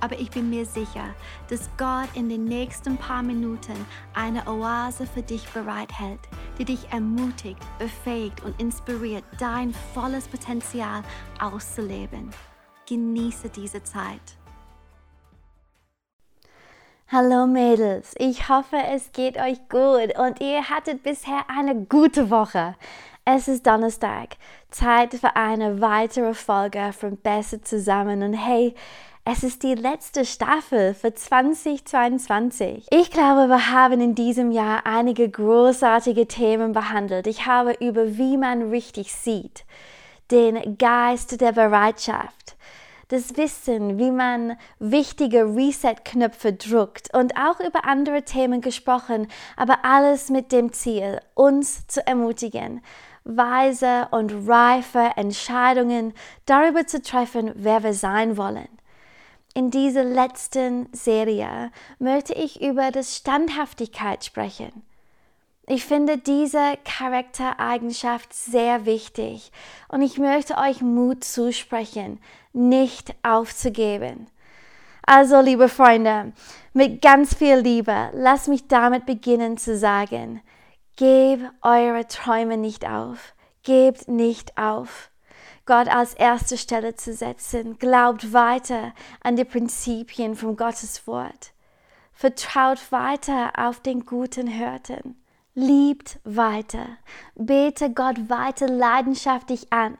aber ich bin mir sicher, dass Gott in den nächsten paar Minuten eine Oase für dich bereithält, die dich ermutigt, befähigt und inspiriert, dein volles Potenzial auszuleben. Genieße diese Zeit. Hallo Mädels, ich hoffe, es geht euch gut und ihr hattet bisher eine gute Woche. Es ist Donnerstag, Zeit für eine weitere Folge von Besser zusammen und hey, es ist die letzte Staffel für 2022. Ich glaube, wir haben in diesem Jahr einige großartige Themen behandelt. Ich habe über wie man richtig sieht, den Geist der Bereitschaft, das Wissen, wie man wichtige Reset-Knöpfe drückt und auch über andere Themen gesprochen, aber alles mit dem Ziel, uns zu ermutigen, weise und reife Entscheidungen darüber zu treffen, wer wir sein wollen. In dieser letzten Serie möchte ich über das Standhaftigkeit sprechen. Ich finde diese Charaktereigenschaft sehr wichtig und ich möchte euch Mut zusprechen, nicht aufzugeben. Also, liebe Freunde, mit ganz viel Liebe, lasst mich damit beginnen zu sagen, gebt eure Träume nicht auf, gebt nicht auf. Gott als erste Stelle zu setzen. Glaubt weiter an die Prinzipien von Gottes Wort. Vertraut weiter auf den guten Hirten. Liebt weiter. Bete Gott weiter leidenschaftlich an.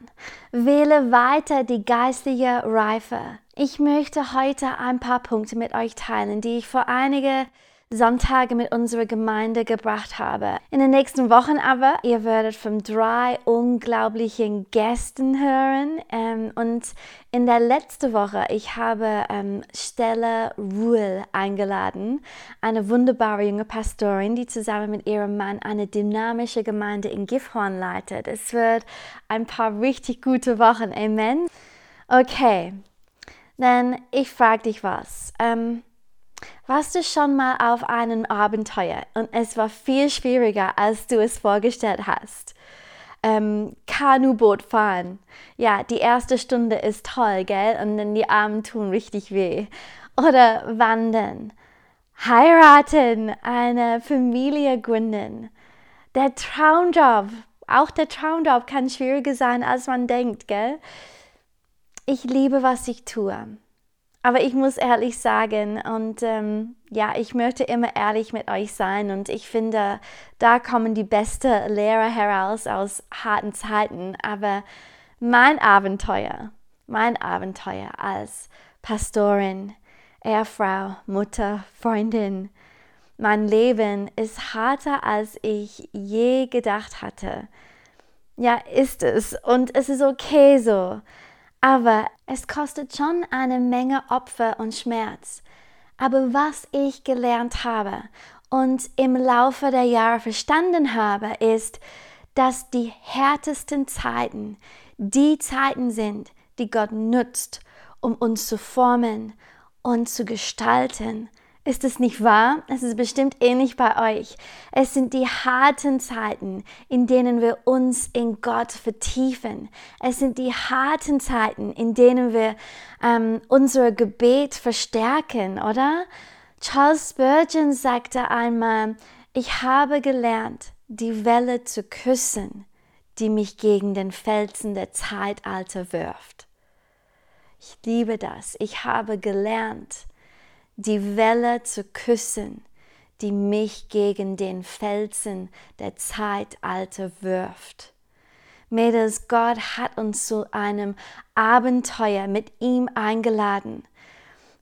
Wähle weiter die geistliche Reife. Ich möchte heute ein paar Punkte mit euch teilen, die ich vor einiger Sonntage mit unserer Gemeinde gebracht habe. In den nächsten Wochen aber, ihr werdet von drei unglaublichen Gästen hören. Ähm, und in der letzten Woche, ich habe ähm, Stella Ruhl eingeladen, eine wunderbare junge Pastorin, die zusammen mit ihrem Mann eine dynamische Gemeinde in Gifhorn leitet. Es wird ein paar richtig gute Wochen. Amen. Okay, dann ich frage dich was. Ähm, warst du schon mal auf einem Abenteuer und es war viel schwieriger, als du es vorgestellt hast? Ähm, Kanuboot fahren. Ja, die erste Stunde ist toll, gell? Und dann die Arme tun richtig weh. Oder wandern. Heiraten, eine Familie gründen. Der Traumjob. Auch der Traumjob kann schwieriger sein, als man denkt, gell? Ich liebe, was ich tue. Aber ich muss ehrlich sagen, und ähm, ja, ich möchte immer ehrlich mit euch sein und ich finde, da kommen die besten Lehrer heraus aus harten Zeiten. Aber mein Abenteuer, mein Abenteuer als Pastorin, Ehefrau, Mutter, Freundin, mein Leben ist harter, als ich je gedacht hatte. Ja, ist es. Und es ist okay so. Aber es kostet schon eine Menge Opfer und Schmerz. Aber was ich gelernt habe und im Laufe der Jahre verstanden habe, ist, dass die härtesten Zeiten die Zeiten sind, die Gott nutzt, um uns zu formen und zu gestalten ist es nicht wahr? Es ist bestimmt ähnlich bei euch. Es sind die harten Zeiten, in denen wir uns in Gott vertiefen. Es sind die harten Zeiten, in denen wir ähm, unser Gebet verstärken, oder? Charles Spurgeon sagte einmal, ich habe gelernt, die Welle zu küssen, die mich gegen den Felsen der Zeitalter wirft. Ich liebe das. Ich habe gelernt, die Welle zu küssen, die mich gegen den Felsen der Zeitalter wirft. Mädels, Gott hat uns zu einem Abenteuer mit ihm eingeladen.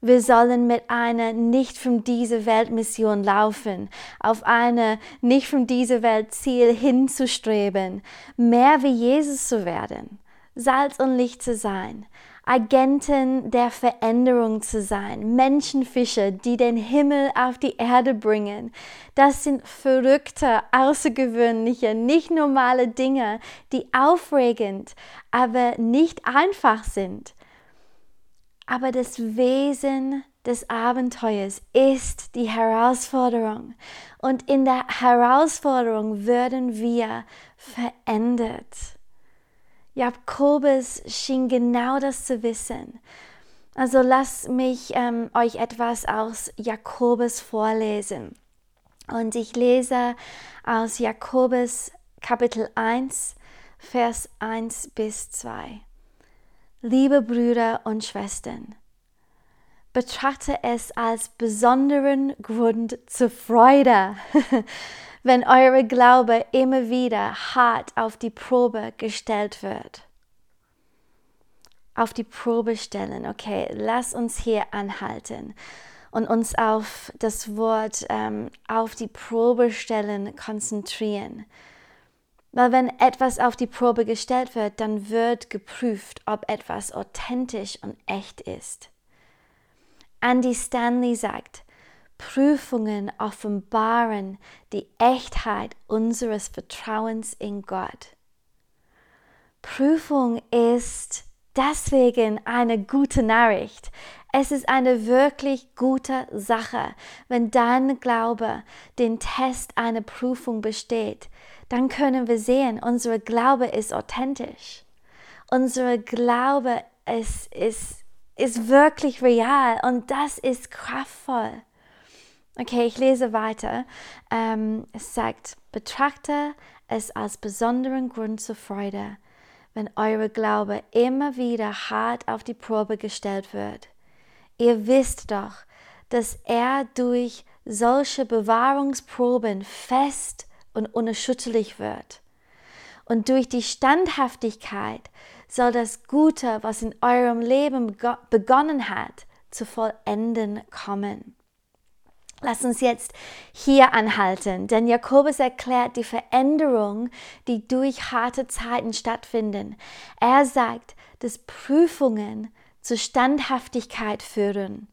Wir sollen mit einer nicht von dieser Welt Mission laufen, auf eine nicht von dieser Welt Ziel hinzustreben, mehr wie Jesus zu werden, Salz und Licht zu sein, Agenten der Veränderung zu sein, Menschenfische, die den Himmel auf die Erde bringen. Das sind verrückte, außergewöhnliche, nicht normale Dinge, die aufregend, aber nicht einfach sind. Aber das Wesen des Abenteuers ist die Herausforderung. Und in der Herausforderung werden wir verändert. Jakobus schien genau das zu wissen. Also lasst mich ähm, euch etwas aus Jakobus vorlesen. Und ich lese aus Jakobus Kapitel 1, Vers 1 bis 2. Liebe Brüder und Schwestern, betrachte es als besonderen Grund zur Freude, wenn eure Glaube immer wieder hart auf die Probe gestellt wird auf die Probe stellen. Okay, lass uns hier anhalten und uns auf das Wort ähm, auf die Probe stellen konzentrieren. Weil wenn etwas auf die Probe gestellt wird, dann wird geprüft, ob etwas authentisch und echt ist. Andy Stanley sagt, Prüfungen offenbaren die Echtheit unseres Vertrauens in Gott. Prüfung ist deswegen eine gute Nachricht. Es ist eine wirklich gute Sache, wenn dein Glaube den Test einer Prüfung besteht. Dann können wir sehen, unser Glaube ist authentisch. Unser Glaube ist, ist, ist wirklich real und das ist kraftvoll. Okay, ich lese weiter. Ähm, es sagt, betrachte es als besonderen Grund zur Freude wenn eure Glaube immer wieder hart auf die Probe gestellt wird. Ihr wisst doch, dass er durch solche Bewahrungsproben fest und unerschütterlich wird. Und durch die Standhaftigkeit soll das Gute, was in eurem Leben begonnen hat, zu vollenden kommen. Lass uns jetzt hier anhalten, denn Jakobus erklärt die Veränderung, die durch harte Zeiten stattfinden. Er sagt, dass Prüfungen zur Standhaftigkeit führen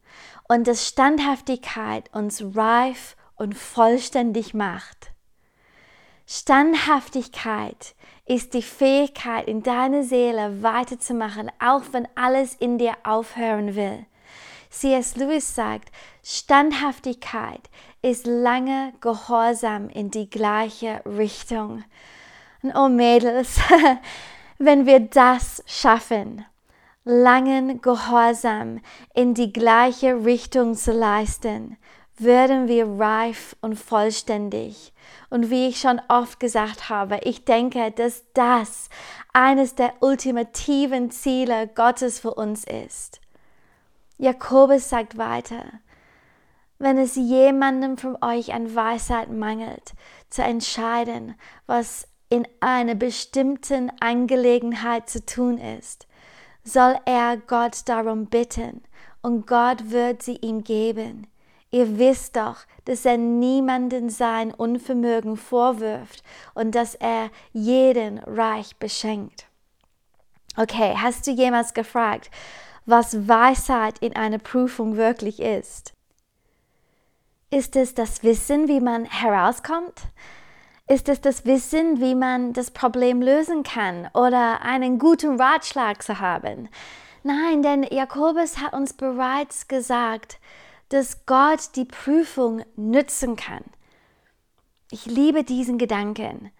und dass Standhaftigkeit uns reif und vollständig macht. Standhaftigkeit ist die Fähigkeit, in deiner Seele weiterzumachen, auch wenn alles in dir aufhören will. C.S. Lewis sagt, Standhaftigkeit ist lange Gehorsam in die gleiche Richtung. Und oh Mädels, wenn wir das schaffen, langen Gehorsam in die gleiche Richtung zu leisten, werden wir reif und vollständig. Und wie ich schon oft gesagt habe, ich denke, dass das eines der ultimativen Ziele Gottes für uns ist. Jakobus sagt weiter, wenn es jemandem von euch an Weisheit mangelt, zu entscheiden, was in einer bestimmten Angelegenheit zu tun ist, soll er Gott darum bitten und Gott wird sie ihm geben. Ihr wisst doch, dass er niemanden sein Unvermögen vorwirft und dass er jeden reich beschenkt. Okay, hast du jemals gefragt, was Weisheit in einer Prüfung wirklich ist. Ist es das Wissen, wie man herauskommt? Ist es das Wissen, wie man das Problem lösen kann oder einen guten Ratschlag zu haben? Nein, denn Jakobus hat uns bereits gesagt, dass Gott die Prüfung nützen kann. Ich liebe diesen Gedanken.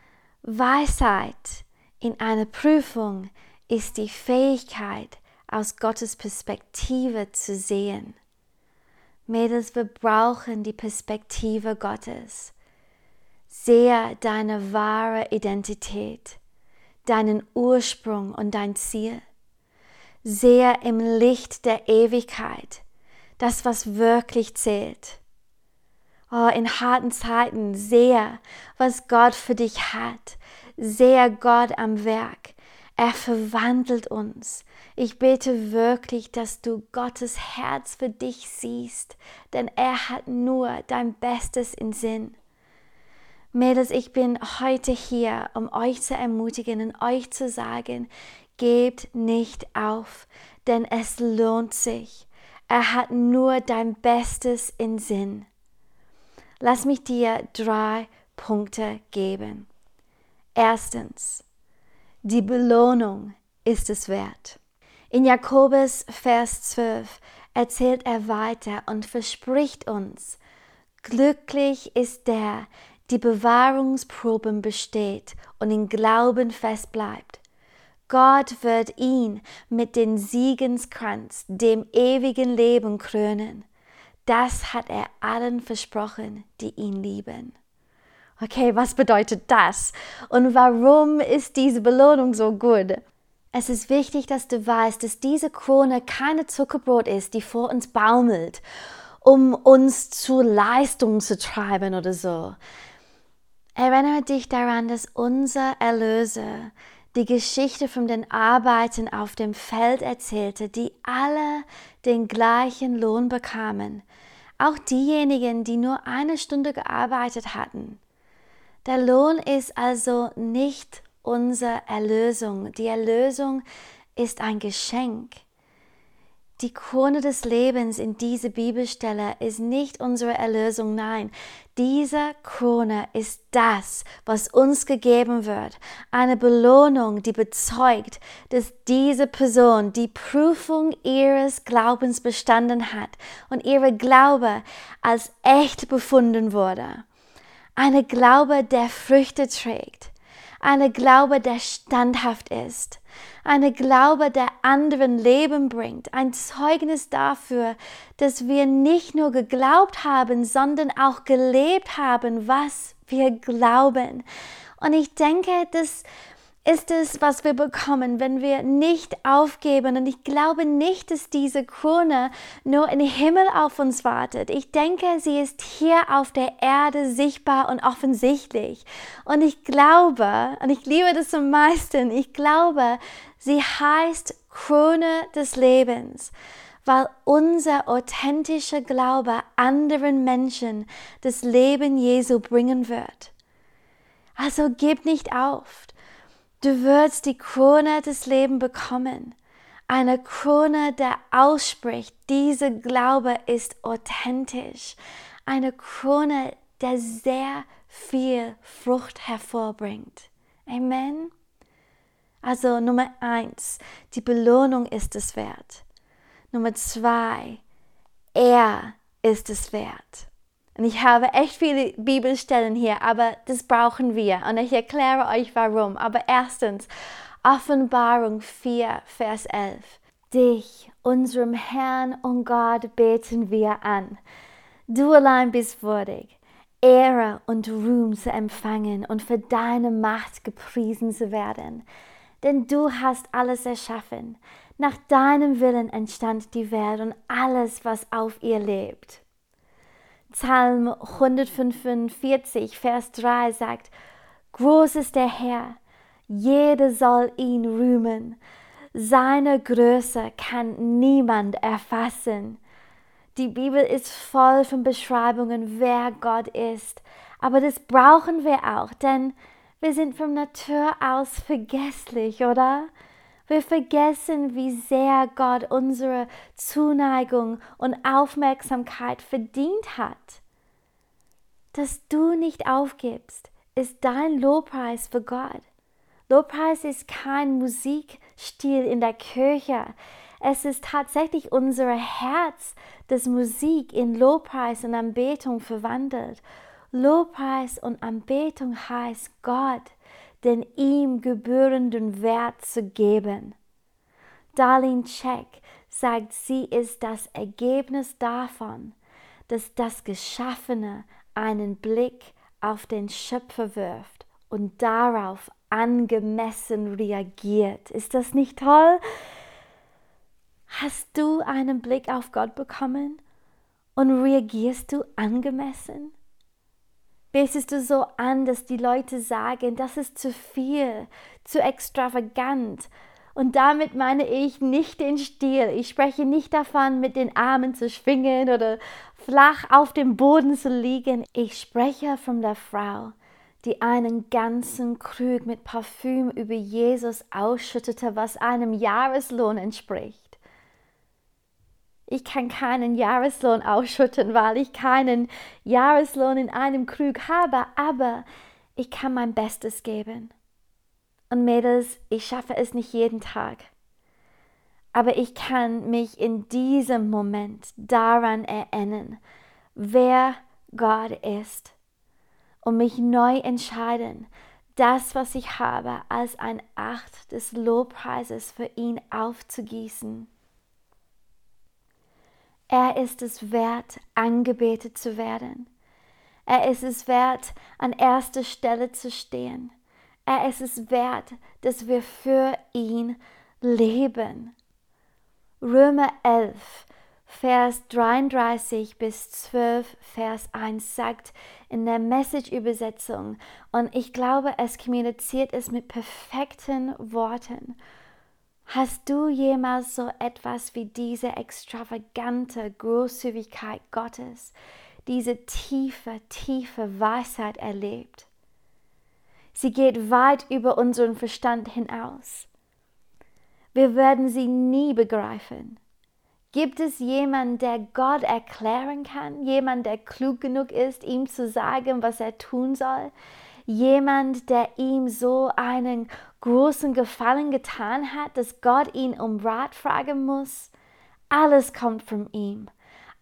Weisheit in einer Prüfung ist die Fähigkeit, aus Gottes Perspektive zu sehen. Mädels, wir brauchen die Perspektive Gottes. Sehe deine wahre Identität, deinen Ursprung und dein Ziel. Sehe im Licht der Ewigkeit das, was wirklich zählt. Oh, in harten Zeiten sehe, was Gott für dich hat. Sehe Gott am Werk. Er verwandelt uns. Ich bete wirklich, dass du Gottes Herz für dich siehst, denn er hat nur dein Bestes in Sinn. Mädels, ich bin heute hier, um euch zu ermutigen und euch zu sagen, gebt nicht auf, denn es lohnt sich. Er hat nur dein Bestes in Sinn. Lass mich dir drei Punkte geben. Erstens, die Belohnung ist es wert. In Jakobus Vers 12 erzählt er weiter und verspricht uns, glücklich ist der, die Bewahrungsproben besteht und in Glauben fest bleibt. Gott wird ihn mit dem Siegenskranz, dem ewigen Leben krönen. Das hat er allen versprochen, die ihn lieben. Okay, was bedeutet das? Und warum ist diese Belohnung so gut? Es ist wichtig, dass du weißt, dass diese Krone keine Zuckerbrot ist, die vor uns baumelt, um uns zur Leistung zu treiben oder so. Erinnere dich daran, dass unser Erlöser die Geschichte von den Arbeiten auf dem Feld erzählte, die alle den gleichen Lohn bekamen, auch diejenigen, die nur eine Stunde gearbeitet hatten. Der Lohn ist also nicht unsere Erlösung. Die Erlösung ist ein Geschenk. Die Krone des Lebens in dieser Bibelstelle ist nicht unsere Erlösung, nein. Diese Krone ist das, was uns gegeben wird. Eine Belohnung, die bezeugt, dass diese Person die Prüfung ihres Glaubens bestanden hat und ihre Glaube als echt befunden wurde. Eine Glaube, der Früchte trägt eine Glaube, der standhaft ist, eine Glaube, der anderen Leben bringt, ein Zeugnis dafür, dass wir nicht nur geglaubt haben, sondern auch gelebt haben, was wir glauben. Und ich denke, dass ist es, was wir bekommen, wenn wir nicht aufgeben. Und ich glaube nicht, dass diese Krone nur im Himmel auf uns wartet. Ich denke, sie ist hier auf der Erde sichtbar und offensichtlich. Und ich glaube, und ich liebe das am meisten, ich glaube, sie heißt Krone des Lebens weil unser authentischer Glaube anderen Menschen das Leben Jesu bringen wird. Also gib nicht auf. Du wirst die Krone des Lebens bekommen. Eine Krone, der ausspricht, dieser Glaube ist authentisch. Eine Krone, der sehr viel Frucht hervorbringt. Amen. Also Nummer eins, die Belohnung ist es wert. Nummer zwei, er ist es wert. Und ich habe echt viele Bibelstellen hier, aber das brauchen wir. Und ich erkläre euch warum. Aber erstens, Offenbarung 4, Vers 11. Dich, unserem Herrn und Gott, beten wir an. Du allein bist würdig, Ehre und Ruhm zu empfangen und für deine Macht gepriesen zu werden. Denn du hast alles erschaffen. Nach deinem Willen entstand die Welt und alles, was auf ihr lebt. Psalm 145, Vers 3 sagt, Groß ist der Herr, jeder soll ihn rühmen. Seine Größe kann niemand erfassen. Die Bibel ist voll von Beschreibungen, wer Gott ist. Aber das brauchen wir auch, denn wir sind von Natur aus vergesslich, oder? Wir vergessen, wie sehr Gott unsere Zuneigung und Aufmerksamkeit verdient hat. Dass du nicht aufgibst, ist dein Lobpreis für Gott. Lobpreis ist kein Musikstil in der Kirche. Es ist tatsächlich unser Herz, das Musik in Lobpreis und Anbetung verwandelt. Lobpreis und Anbetung heißt Gott den ihm gebührenden Wert zu geben. Darlene Check sagt, sie ist das Ergebnis davon, dass das Geschaffene einen Blick auf den Schöpfer wirft und darauf angemessen reagiert. Ist das nicht toll? Hast du einen Blick auf Gott bekommen und reagierst du angemessen? Betest du so an, dass die Leute sagen, das ist zu viel, zu extravagant. Und damit meine ich nicht den Stil. Ich spreche nicht davon, mit den Armen zu schwingen oder flach auf dem Boden zu liegen. Ich spreche von der Frau, die einen ganzen Krug mit Parfüm über Jesus ausschüttete, was einem Jahreslohn entspricht. Ich kann keinen Jahreslohn ausschütten, weil ich keinen Jahreslohn in einem Krug habe, aber ich kann mein Bestes geben. Und Mädels, ich schaffe es nicht jeden Tag. Aber ich kann mich in diesem Moment daran erinnern, wer Gott ist und mich neu entscheiden, das, was ich habe, als ein Acht des Lobpreises für ihn aufzugießen. Er ist es wert, angebetet zu werden. Er ist es wert, an erster Stelle zu stehen. Er ist es wert, dass wir für ihn leben. Römer 11, Vers 33 bis 12, Vers 1 sagt in der Message-Übersetzung, und ich glaube, es kommuniziert es mit perfekten Worten. Hast du jemals so etwas wie diese extravagante Großzügigkeit Gottes, diese tiefe, tiefe Weisheit erlebt? Sie geht weit über unseren Verstand hinaus. Wir werden sie nie begreifen. Gibt es jemanden, der Gott erklären kann? Jemand, der klug genug ist, ihm zu sagen, was er tun soll? Jemand, der ihm so einen großen Gefallen getan hat, dass Gott ihn um Rat fragen muss? Alles kommt von ihm.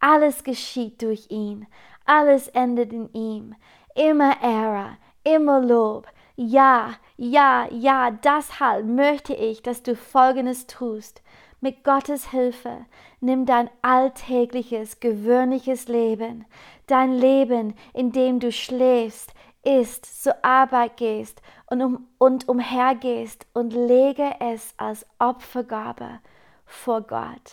Alles geschieht durch ihn. Alles endet in ihm. Immer Ehre, immer Lob. Ja, ja, ja, deshalb möchte ich, dass du Folgendes tust. Mit Gottes Hilfe nimm dein alltägliches, gewöhnliches Leben, dein Leben, in dem du schläfst, isst, zur Arbeit gehst und, um, und umhergehst und lege es als Opfergabe vor Gott.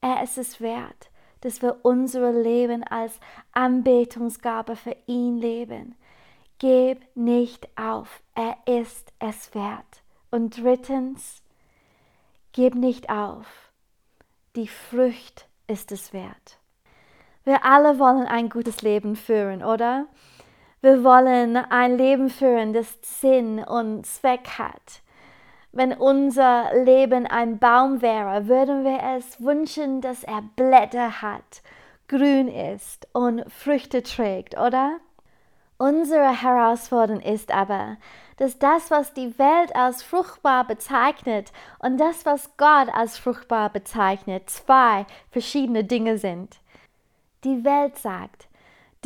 Er ist es wert, dass wir unser Leben als Anbetungsgabe für ihn leben. Gib nicht auf, er ist es wert. Und drittens, Gib nicht auf. Die Frucht ist es wert. Wir alle wollen ein gutes Leben führen, oder? Wir wollen ein Leben führen, das Sinn und Zweck hat. Wenn unser Leben ein Baum wäre, würden wir es wünschen, dass er Blätter hat, grün ist und Früchte trägt, oder? Unsere Herausforderung ist aber, dass das, was die Welt als fruchtbar bezeichnet und das, was Gott als fruchtbar bezeichnet, zwei verschiedene Dinge sind. Die Welt sagt,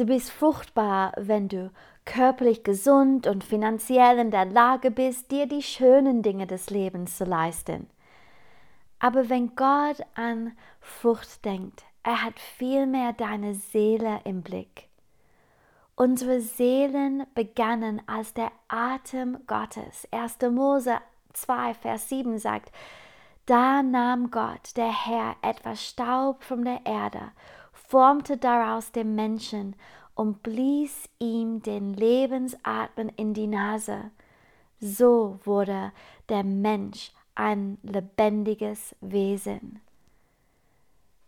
du bist fruchtbar, wenn du körperlich gesund und finanziell in der Lage bist, dir die schönen Dinge des Lebens zu leisten. Aber wenn Gott an Frucht denkt, er hat vielmehr deine Seele im Blick. Unsere Seelen begannen als der Atem Gottes. 1. Mose 2, Vers 7 sagt, da nahm Gott, der Herr, etwas Staub von der Erde, formte daraus den Menschen und blies ihm den Lebensatmen in die Nase. So wurde der Mensch ein lebendiges Wesen.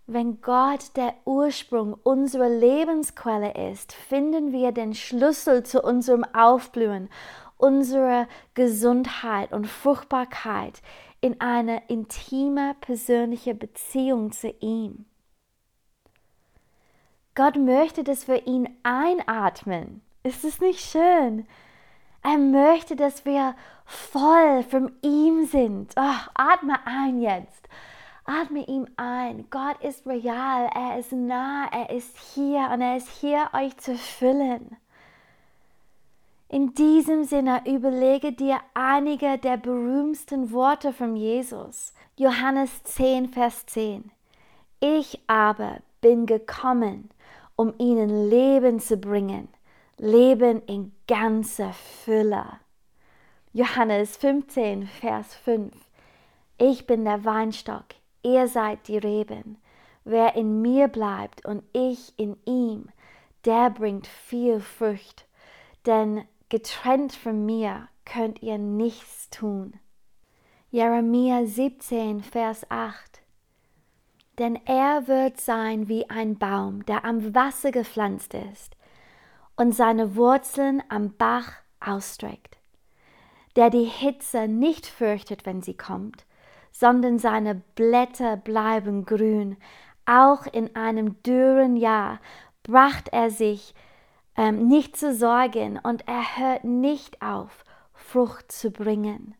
Wenn Gott der Ursprung unserer Lebensquelle ist, finden wir den Schlüssel zu unserem Aufblühen, unserer Gesundheit und Fruchtbarkeit in eine intime persönliche Beziehung zu ihm. Gott möchte, dass wir ihn einatmen. Ist es nicht schön? Er möchte, dass wir voll von ihm sind. Oh, atme ein jetzt. Atme ihm ein. Gott ist real, er ist nah, er ist hier und er ist hier, euch zu füllen. In diesem Sinne überlege dir einige der berühmtesten Worte von Jesus. Johannes 10, Vers 10. Ich aber bin gekommen, um ihnen Leben zu bringen, Leben in ganzer Fülle. Johannes 15, Vers 5. Ich bin der Weinstock, ihr seid die Reben. Wer in mir bleibt und ich in ihm, der bringt viel Frucht, denn getrennt von mir könnt ihr nichts tun. Jeremia 17, Vers 8 Denn er wird sein wie ein Baum, der am Wasser gepflanzt ist und seine Wurzeln am Bach ausstreckt, der die Hitze nicht fürchtet, wenn sie kommt, sondern seine Blätter bleiben grün. Auch in einem dürren Jahr bracht er sich ähm, nicht zu sorgen und er hört nicht auf, Frucht zu bringen.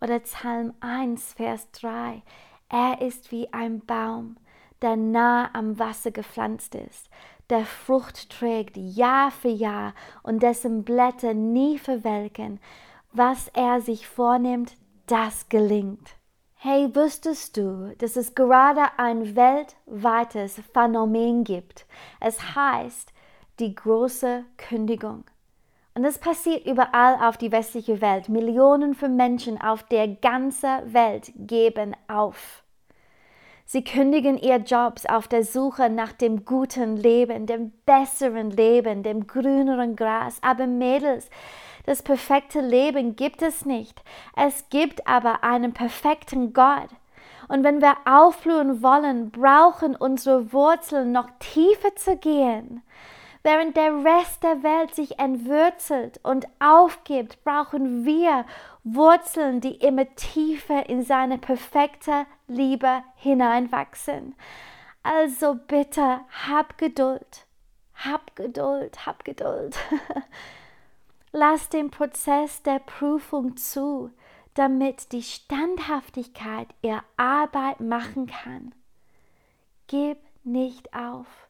Oder Psalm 1, Vers 3. Er ist wie ein Baum, der nah am Wasser gepflanzt ist, der Frucht trägt Jahr für Jahr und dessen Blätter nie verwelken. Was er sich vornimmt, das gelingt. Hey, wusstest du, dass es gerade ein weltweites Phänomen gibt? Es heißt die große Kündigung. Und das passiert überall auf die westliche Welt. Millionen von Menschen auf der ganzen Welt geben auf. Sie kündigen ihr Jobs auf der Suche nach dem guten Leben, dem besseren Leben, dem grüneren Gras. Aber Mädels, das perfekte Leben gibt es nicht. Es gibt aber einen perfekten Gott. Und wenn wir aufblühen wollen, brauchen unsere Wurzeln noch tiefer zu gehen. Während der Rest der Welt sich entwurzelt und aufgibt, brauchen wir Wurzeln, die immer tiefer in seine perfekte Liebe hineinwachsen. Also bitte, hab Geduld, hab Geduld, hab Geduld. Lass den Prozess der Prüfung zu, damit die Standhaftigkeit ihr Arbeit machen kann. Gib nicht auf.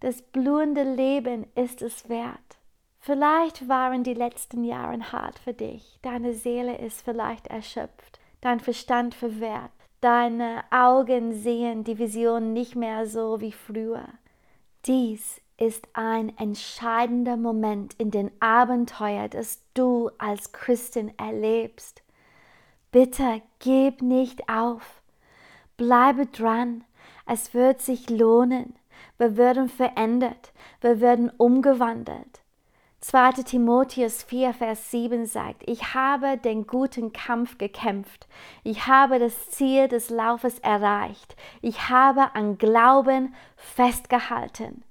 Das blühende Leben ist es wert. Vielleicht waren die letzten Jahre hart für dich. Deine Seele ist vielleicht erschöpft, dein Verstand verwehrt. Deine Augen sehen die Vision nicht mehr so wie früher. Dies ist ein entscheidender Moment in den Abenteuer, das du als Christin erlebst. Bitte gib nicht auf. Bleibe dran. Es wird sich lohnen. Wir werden verändert. Wir werden umgewandelt. 2. Timotheus 4, Vers 7 sagt, ich habe den guten Kampf gekämpft. Ich habe das Ziel des Laufes erreicht. Ich habe an Glauben festgehalten.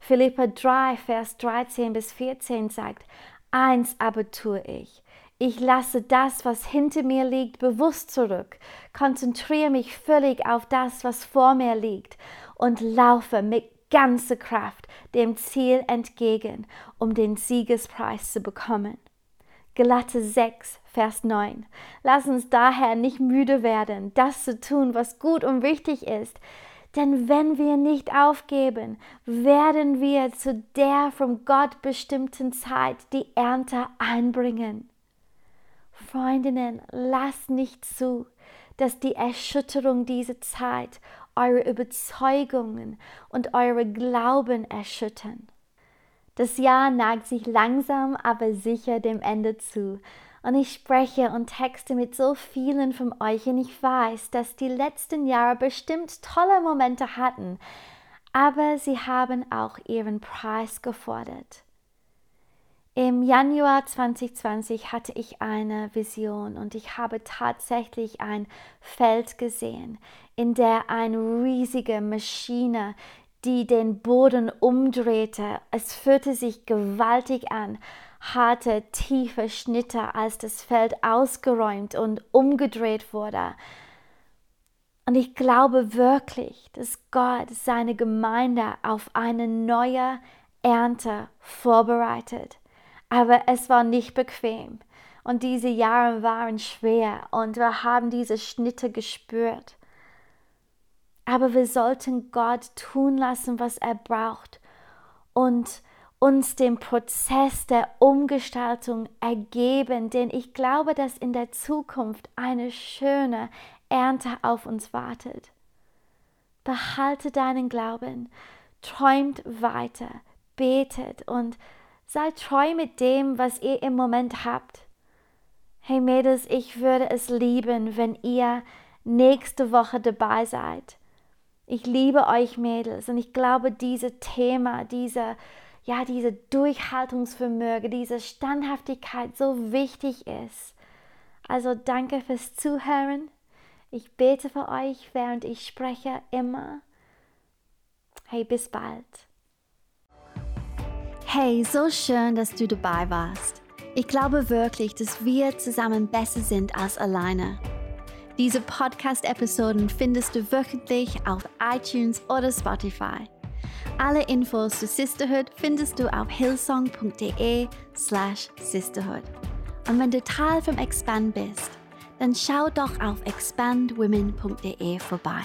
Philippa 3, Vers 13 bis 14 sagt, eins aber tue ich. Ich lasse das, was hinter mir liegt, bewusst zurück, konzentriere mich völlig auf das, was vor mir liegt und laufe mit ganzer Kraft dem Ziel entgegen, um den Siegespreis zu bekommen. Galater 6, Vers 9. Lass uns daher nicht müde werden, das zu tun, was gut und wichtig ist. Denn wenn wir nicht aufgeben, werden wir zu der von Gott bestimmten Zeit die Ernte einbringen. Freundinnen, lasst nicht zu, dass die Erschütterung dieser Zeit eure Überzeugungen und eure Glauben erschüttern. Das Jahr neigt sich langsam, aber sicher dem Ende zu. Und ich spreche und texte mit so vielen von euch und ich weiß, dass die letzten Jahre bestimmt tolle Momente hatten, aber sie haben auch ihren Preis gefordert. Im Januar 2020 hatte ich eine Vision und ich habe tatsächlich ein Feld gesehen, in der eine riesige Maschine, die den Boden umdrehte, es fühlte sich gewaltig an, harte, tiefe Schnitte, als das Feld ausgeräumt und umgedreht wurde. Und ich glaube wirklich, dass Gott seine Gemeinde auf eine neue Ernte vorbereitet aber es war nicht bequem. Und diese Jahre waren schwer und wir haben diese Schnitte gespürt. Aber wir sollten Gott tun lassen, was er braucht und uns dem Prozess der Umgestaltung ergeben, denn ich glaube, dass in der Zukunft eine schöne Ernte auf uns wartet. Behalte deinen Glauben, träumt weiter, betet und Seid treu mit dem, was ihr im Moment habt. Hey Mädels, ich würde es lieben, wenn ihr nächste Woche dabei seid. Ich liebe euch Mädels und ich glaube, dieses Thema, diese, ja, diese Durchhaltungsvermögen, diese Standhaftigkeit so wichtig ist. Also danke fürs Zuhören. Ich bete für euch, während ich spreche, immer. Hey, bis bald. Hey, so schön, dass du dabei warst. Ich glaube wirklich, dass wir zusammen besser sind als alleine. Diese Podcast-Episoden findest du wöchentlich auf iTunes oder Spotify. Alle Infos zu Sisterhood findest du auf hillsong.de slash sisterhood. Und wenn du Teil vom Expand bist, dann schau doch auf expandwomen.de vorbei.